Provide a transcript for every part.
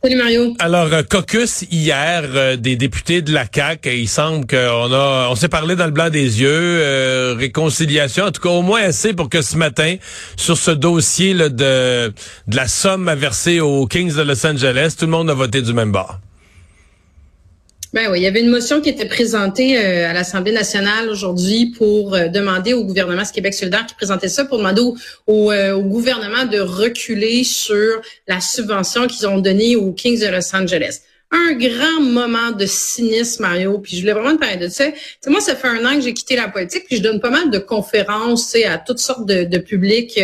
Salut Mario. Alors, euh, caucus hier euh, des députés de la CAQ, il semble qu'on a, on s'est parlé dans le blanc des yeux, euh, réconciliation, en tout cas au moins assez pour que ce matin, sur ce dossier là, de, de la somme à verser aux Kings de Los Angeles, tout le monde a voté du même bord. Ben oui, il y avait une motion qui était présentée euh, à l'Assemblée nationale aujourd'hui pour euh, demander au gouvernement, ce Québec solidaire qui présentait ça, pour demander au, euh, au, gouvernement de reculer sur la subvention qu'ils ont donnée aux Kings de Los Angeles. Un grand moment de cynisme, Mario. Puis je voulais vraiment te parler de ça. moi, ça fait un an que j'ai quitté la politique, puis je donne pas mal de conférences à toutes sortes de, de publics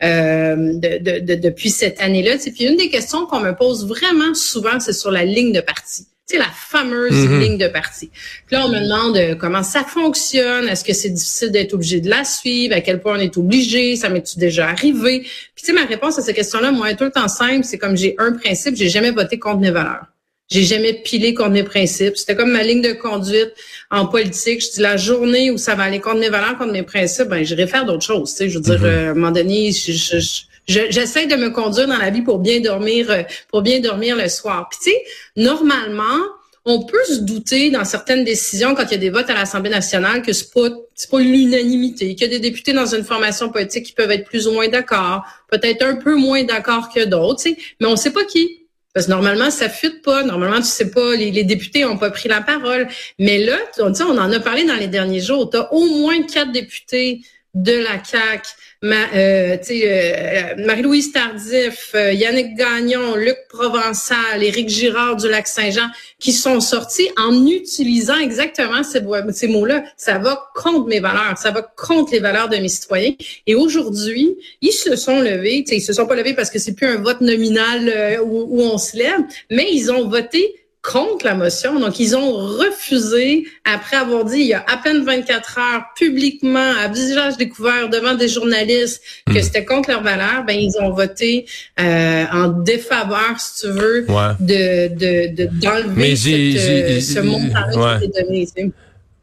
de, de, depuis cette année-là. Puis une des questions qu'on me pose vraiment souvent, c'est sur la ligne de parti c'est la fameuse mhm. ligne de parti. Puis là, on me demande euh, comment ça fonctionne, est-ce que c'est difficile d'être obligé de la suivre, à quel point on est obligé, ça m'est-tu déjà arrivé? Puis tu sais, ma réponse à ces questions-là, moi, est tout le temps simple, c'est comme j'ai un principe, j'ai jamais voté contre mes valeurs. J'ai jamais pilé contre mes principes. C'était comme ma ligne de conduite en politique. Je dis la journée où ça va aller contre mes valeurs, contre mes principes, ben j'irai faire d'autres choses. Tu sais, je veux dire, mhm. euh, à un moment donné, je, je, j'essaie de me conduire dans la vie pour bien dormir, euh, pour bien dormir le soir. Tu sais, normalement, on peut se douter dans certaines décisions quand il y a des votes à l'Assemblée nationale que c'est pas pas l'unanimité, qu'il y a des députés dans une formation politique qui peuvent être plus ou moins d'accord, peut-être un peu moins d'accord que d'autres, tu sais, mais on sait pas qui. Parce que normalement, ça fuite pas. Normalement, tu sais pas, les, les députés ont pas pris la parole. Mais là, on, on en a parlé dans les derniers jours. Tu as au moins quatre députés de la CAQ euh, euh, Marie-Louise Tardif, euh, Yannick Gagnon, Luc Provençal, Éric Girard du Lac-Saint-Jean, qui sont sortis en utilisant exactement ces, mots-là. Ça va contre mes valeurs, ça va contre les valeurs de mes citoyens. Et aujourd'hui, ils se sont levés, ils se sont pas levés parce que c'est plus un vote nominal où on se lève, mais ils ont voté contre la motion. Donc, ils ont refusé, après avoir dit il y a à peine 24 heures publiquement, à visage découvert devant des journalistes, que hmm. c'était contre leurs valeurs, ben ils ont voté euh, en défaveur, si tu veux, de, de, d'enlever euh, ce montant-là qui était donné.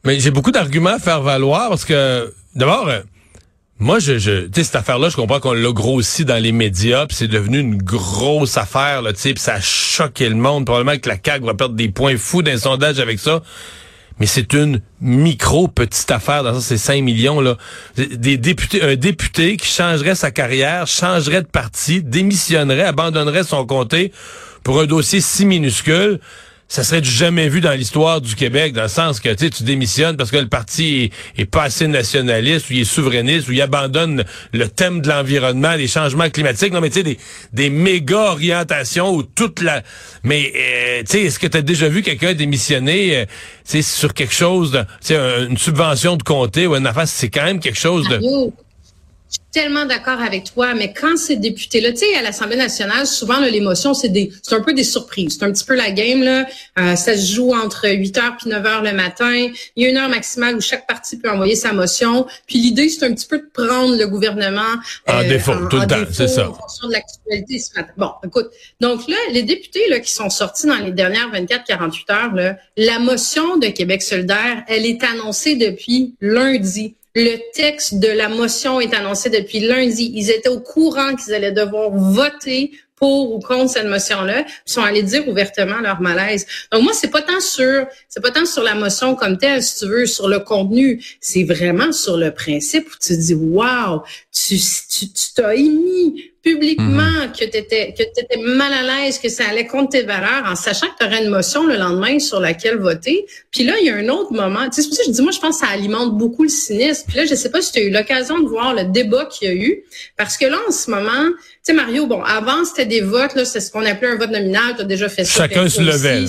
Mais j'ai beaucoup d'arguments à faire valoir parce que, d'abord... Moi, je, je tu sais, cette affaire-là, je comprends qu'on l'a grossi dans les médias, puis c'est devenu une grosse affaire, là, tu sais, puis ça a choqué le monde. Probablement que la CAQ va perdre des points fous d'un sondage avec ça. Mais c'est une micro petite affaire dans ça, c'est 5 millions là. Des députés, un député qui changerait sa carrière, changerait de parti, démissionnerait, abandonnerait son comté pour un dossier si minuscule ça serait du jamais vu dans l'histoire du Québec, dans le sens que tu démissionnes parce que le parti est, pas assez nationaliste ou il est souverainiste ou il abandonne le thème de l'environnement, les changements climatiques. Non, mais tu sais, des, des méga orientations ou toute la... Mais, euh, tu sais, est-ce que tu as déjà vu quelqu'un démissionner euh, sur quelque chose, de, une subvention de comté ou une affaire? C'est quand même quelque chose de tellement d'accord avec toi, mais quand ces députés-là, tu sais, à l'Assemblée nationale, souvent l'émotion, c'est des, c'est un peu des surprises. C'est un petit peu la game là. Euh, ça se joue entre 8 heures puis 9 heures le matin. Il y a une heure maximale où chaque parti peut envoyer sa motion. Puis l'idée, c'est un petit peu de prendre le gouvernement en euh, défaut, tout le temps, c'est ça. En fonction de l'actualité. Bon, écoute, donc là, les députés là qui sont sortis dans les dernières 24-48 heures, là, la motion de Québec solidaire, elle est annoncée depuis lundi. Le texte de la motion est annoncé depuis lundi. Ils étaient au courant qu'ils allaient devoir voter pour ou contre cette motion-là, ils sont allés dire ouvertement leur malaise. Donc moi, c'est pas tant sur, c'est pas tant sur la motion comme telle, si tu veux, sur le contenu, c'est vraiment sur le principe où tu dis, wow, tu, tu, tu t'as émis publiquement mhm. que tu étais que étais mal à l'aise, que ça allait contre tes valeurs, en sachant que tu aurais une motion le lendemain sur laquelle voter. Puis là, il y a un autre moment. Tu sais, c'est pour ça que je dis, moi, je pense que ça alimente beaucoup le cynisme. Puis là, je sais pas si tu as eu l'occasion de voir le débat qu'il y a eu, parce que là, en ce moment, tu sais, Mario, bon, avant, c'était des votes, là, c'est ce qu'on appelait un vote nominal. Tu as déjà fait ça. Chacun se levait.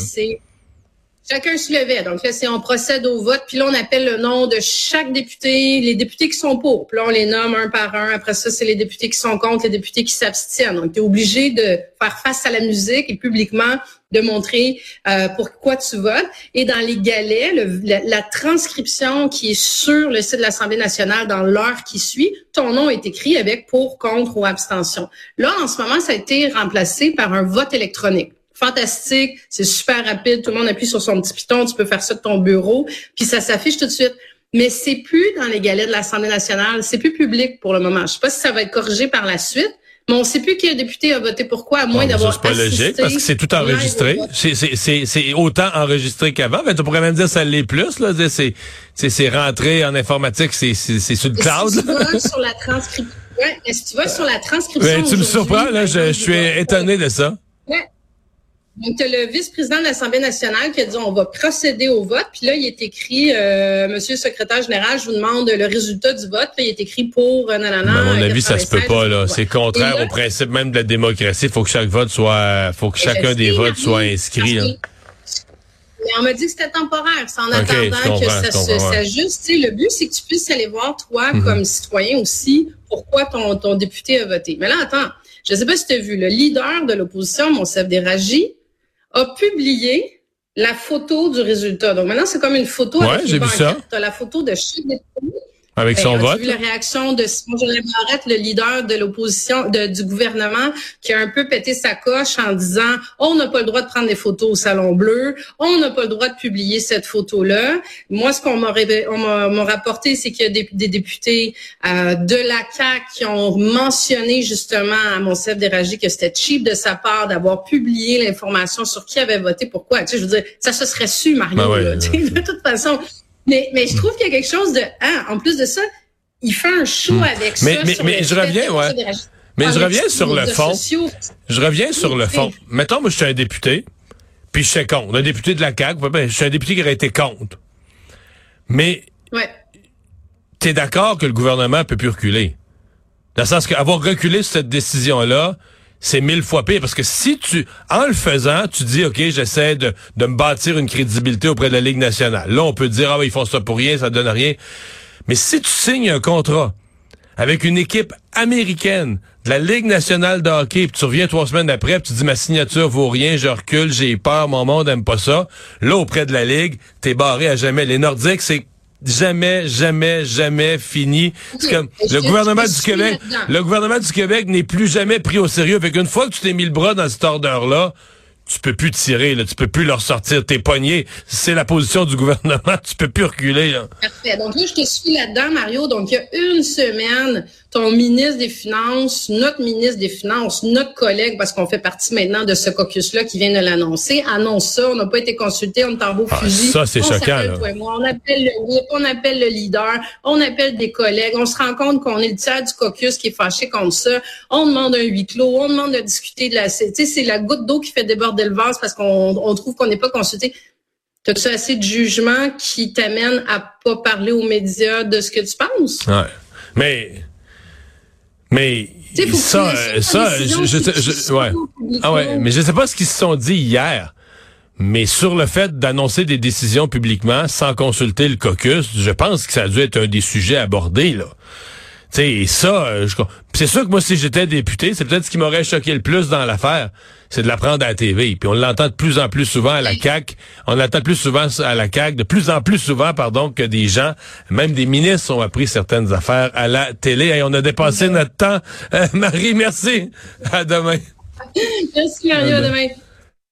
Chacun se levait. Donc là, c'est on procède au vote, puis là, on appelle le nom de chaque député, les députés qui sont pour. Puis là, on les nomme un par un. Après ça, c'est les députés qui sont contre, les députés qui s'abstiennent. Donc, tu es obligé de faire face à la musique et publiquement de montrer euh, pourquoi tu votes. Et dans les galets, la, transcription qui est sur le site de l'Assemblée nationale dans l'heure qui suit, ton nom est écrit avec pour, contre ou abstention. Là, en ce moment, ça a été remplacé par un vote électronique fantastique, c'est super rapide, tout le monde appuie sur son petit piton, tu peux faire ça de ton bureau, puis ça s'affiche tout de suite. Mais c'est plus dans les galets de l'Assemblée nationale, c'est plus public pour le moment. Je sais pas si ça va être corrigé par la suite, mais on ne sait plus quel député a voté pourquoi, à moins d'avoir C'est pas logique, parce que c'est tout enregistré. C'est autant enregistré qu'avant. Mais tu pourrais même dire que ça l'est plus. Là. C'est rentré en informatique, c'est sur le cloud. Si tu vas sur la transcription, ouais, si tu vas sur la transcription... tu me surprends, là, je, je suis étonné de ça. Donc, tu as le vice-président de l'Assemblée nationale qui a dit on va procéder au vote. Puis là, il est écrit euh, Monsieur le secrétaire général, je vous demande le résultat du vote. Puis il est écrit pour euh, nanana. à mon avis, ça se peut pas, là. C'est contraire au principe même de la démocratie. Il faut que chaque vote soit faut que chacun des votes soit inscrit. Mais on m'a dit que c'était temporaire. C'est en attendant que ça s'ajuste. Le but, c'est que tu puisses aller voir, toi, mhm. comme citoyen aussi, pourquoi ton, ton député a voté. Mais là, attends, je ne sais pas si tu as vu, le leader de l'opposition, Monsef Déragi, a publié la photo du résultat. Donc maintenant, c'est comme une photo ouais, j'ai vu ça. Tu as la photo de chaque avec ben, son vote? vu la réaction de Simon Jolin Barrette, le leader de l'opposition du gouvernement, qui a un peu pété sa coche en disant on n'a pas le droit de prendre des photos au Salon Bleu, on n'a pas le droit de publier cette photo-là. Moi, ce qu'on m'a rapporté, c'est qu'il y a des, députés euh, de la CAQ qui ont mentionné justement à Monsef Déragi que c'était cheap de sa part d'avoir publié l'information sur qui avait voté, pourquoi. Tu sais, je veux dire, ça se serait su, Mario. Ben de toute façon, mais, mais je trouve qu'il y a quelque chose de... Ah, en plus de ça, il fait un show hmm. avec mais, ça. Mais, mais je reviens, ouais. Mais je reviens sur le fond. Je reviens sur le fond. Mettons, moi, je suis un député, puis je suis contre. Un député de la CAQ, je suis un député qui aurait été contre. Mais... Ouais. T'es d'accord que le gouvernement peut plus reculer? Dans le sens qu'avoir reculé sur cette décision-là, c'est mille fois pire parce que si tu, en le faisant, tu dis, OK, j'essaie de, de me bâtir une crédibilité auprès de la Ligue nationale. Là, on peut dire, ah, ils font ça pour rien, ça donne rien. Mais si tu signes un contrat avec une équipe américaine de la Ligue nationale de hockey, puis tu reviens trois semaines après, puis tu dis ma signature vaut rien, je recule, j'ai peur, mon monde aime pas ça. Là, auprès de la Ligue, t'es barré à jamais. Les Nordiques, c'est jamais, jamais, jamais fini. le gouvernement du Québec, le gouvernement du Québec n'est plus jamais pris au sérieux. Fait qu'une fois que tu t'es mis le bras dans cette ordre-là, tu peux plus tirer, là, tu peux plus leur sortir tes poignets. C'est la position du gouvernement, tu peux plus reculer. Là. Parfait. Donc là, je te suis là-dedans, Mario. Donc, il y a une semaine, ton ministre des Finances, notre ministre des Finances, notre collègue, parce qu'on fait partie maintenant de ce caucus-là qui vient de l'annoncer, annonce ça. On n'a pas été consulté, on est en beau ah, fusil. Ça, c'est choquant. on appelle le on appelle le leader, on appelle des collègues, on se rend compte qu'on est le tiers du caucus qui est fâché contre ça. On demande un huis clos, on demande de discuter de la... Tu sais, c'est la goutte d'eau qui fait déborder le vase parce qu'on trouve qu'on n'est pas consulté. As-tu assez de jugement qui t'amène à pas parler aux médias de ce que tu penses? Ouais. Mais mais ça, ça, je, je, ouais. Ah ouais, mais je sais pas ce qu'ils se sont dit hier. Mais sur le fait d'annoncer des décisions publiquement sans consulter le caucus, je pense que ça a dû être un des sujets abordés, là. Tu sais, ça, euh, c'est sûr que moi, si j'étais député, c'est peut-être ce qui m'aurait choqué le plus dans l'affaire, c'est de l'apprendre à la TV. Puis on l'entend de plus en plus souvent à la CAC, on l'entend de plus souvent à la CAC, de plus en plus souvent, pardon, que des gens, même des ministres, ont appris certaines affaires à la télé. Et on a dépassé notre temps. Euh, Marie, merci. À demain. Merci, Marie. À demain.